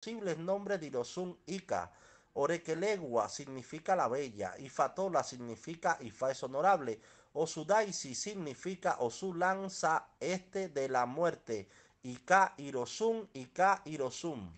posibles nombres de Irosum Ica. Orekelegua significa la bella, Ifatola significa Ifa es honorable, Osudaisi significa Osu lanza este de la muerte, Ika Irosun Ika Irosun.